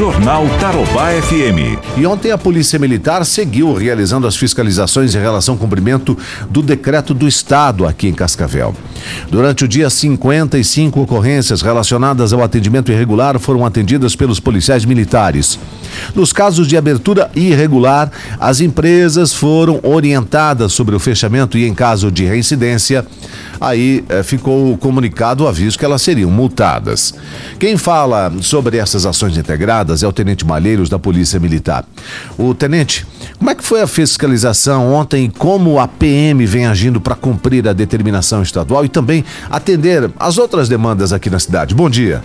Jornal Tarobá FM. E ontem a Polícia Militar seguiu realizando as fiscalizações em relação ao cumprimento do decreto do Estado aqui em Cascavel. Durante o dia, 55 ocorrências relacionadas ao atendimento irregular foram atendidas pelos policiais militares. Nos casos de abertura irregular, as empresas foram orientadas sobre o fechamento e, em caso de reincidência, aí eh, ficou comunicado o aviso que elas seriam multadas. Quem fala sobre essas ações integradas é o Tenente Malheiros da Polícia Militar. O Tenente, como é que foi a fiscalização ontem e como a PM vem agindo para cumprir a determinação estadual e também atender as outras demandas aqui na cidade? Bom dia.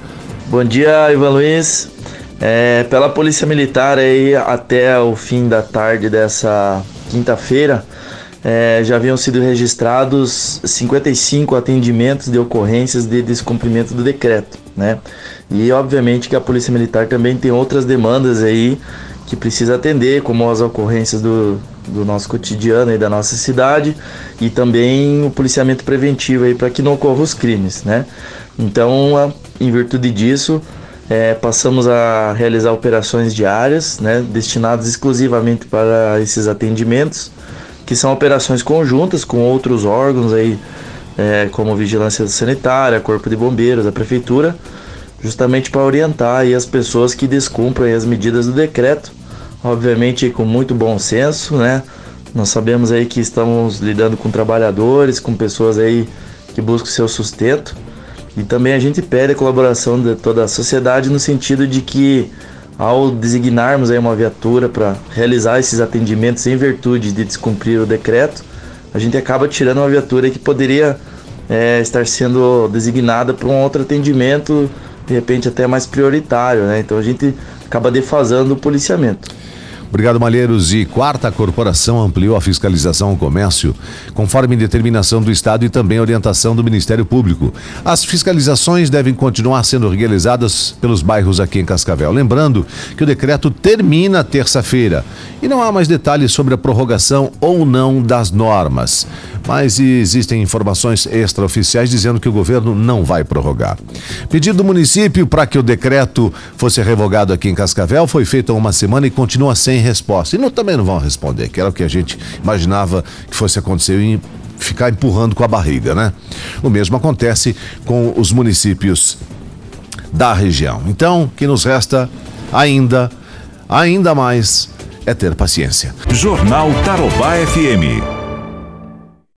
Bom dia, Ivan Luiz. É, pela Polícia Militar aí até o fim da tarde dessa quinta-feira, é, já haviam sido registrados 55 atendimentos de ocorrências de descumprimento do decreto, né? E obviamente que a Polícia Militar também tem outras demandas aí que precisa atender, como as ocorrências do, do nosso cotidiano e da nossa cidade e também o policiamento preventivo aí para que não ocorram os crimes, né? Então, em virtude disso, é, passamos a realizar operações diárias, né, destinadas exclusivamente para esses atendimentos, que são operações conjuntas com outros órgãos aí, é, como Vigilância Sanitária, Corpo de Bombeiros, a Prefeitura, justamente para orientar aí as pessoas que descumprem as medidas do decreto, obviamente com muito bom senso, né? Nós sabemos aí que estamos lidando com trabalhadores, com pessoas aí que buscam seu sustento e também a gente pede a colaboração de toda a sociedade no sentido de que ao designarmos aí uma viatura para realizar esses atendimentos em virtude de descumprir o decreto, a gente acaba tirando uma viatura que poderia é, estar sendo designada para um outro atendimento, de repente até mais prioritário, né? Então a gente acaba defasando o policiamento. Obrigado, Malheiros. E quarta, corporação ampliou a fiscalização ao comércio, conforme determinação do Estado e também orientação do Ministério Público. As fiscalizações devem continuar sendo realizadas pelos bairros aqui em Cascavel. Lembrando que o decreto termina terça-feira e não há mais detalhes sobre a prorrogação ou não das normas. Mas existem informações extraoficiais dizendo que o governo não vai prorrogar. Pedido do município para que o decreto fosse revogado aqui em Cascavel foi feito há uma semana e continua sem resposta. E não, também não vão responder, que era o que a gente imaginava que fosse acontecer e ficar empurrando com a barriga, né? O mesmo acontece com os municípios da região. Então, o que nos resta ainda, ainda mais, é ter paciência. Jornal Tarobá FM.